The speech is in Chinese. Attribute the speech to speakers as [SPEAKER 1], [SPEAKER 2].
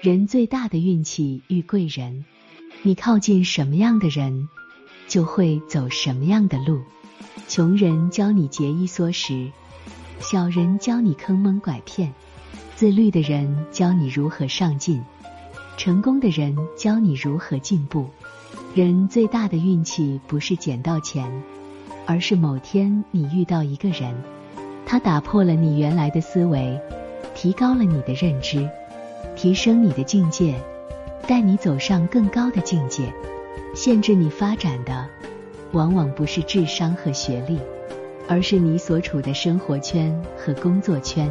[SPEAKER 1] 人最大的运气遇贵人，你靠近什么样的人，就会走什么样的路。穷人教你节衣缩食，小人教你坑蒙拐骗，自律的人教你如何上进，成功的人教你如何进步。人最大的运气不是捡到钱，而是某天你遇到一个人，他打破了你原来的思维，提高了你的认知，提升你的境界，带你走上更高的境界。限制你发展的，往往不是智商和学历，而是你所处的生活圈和工作圈。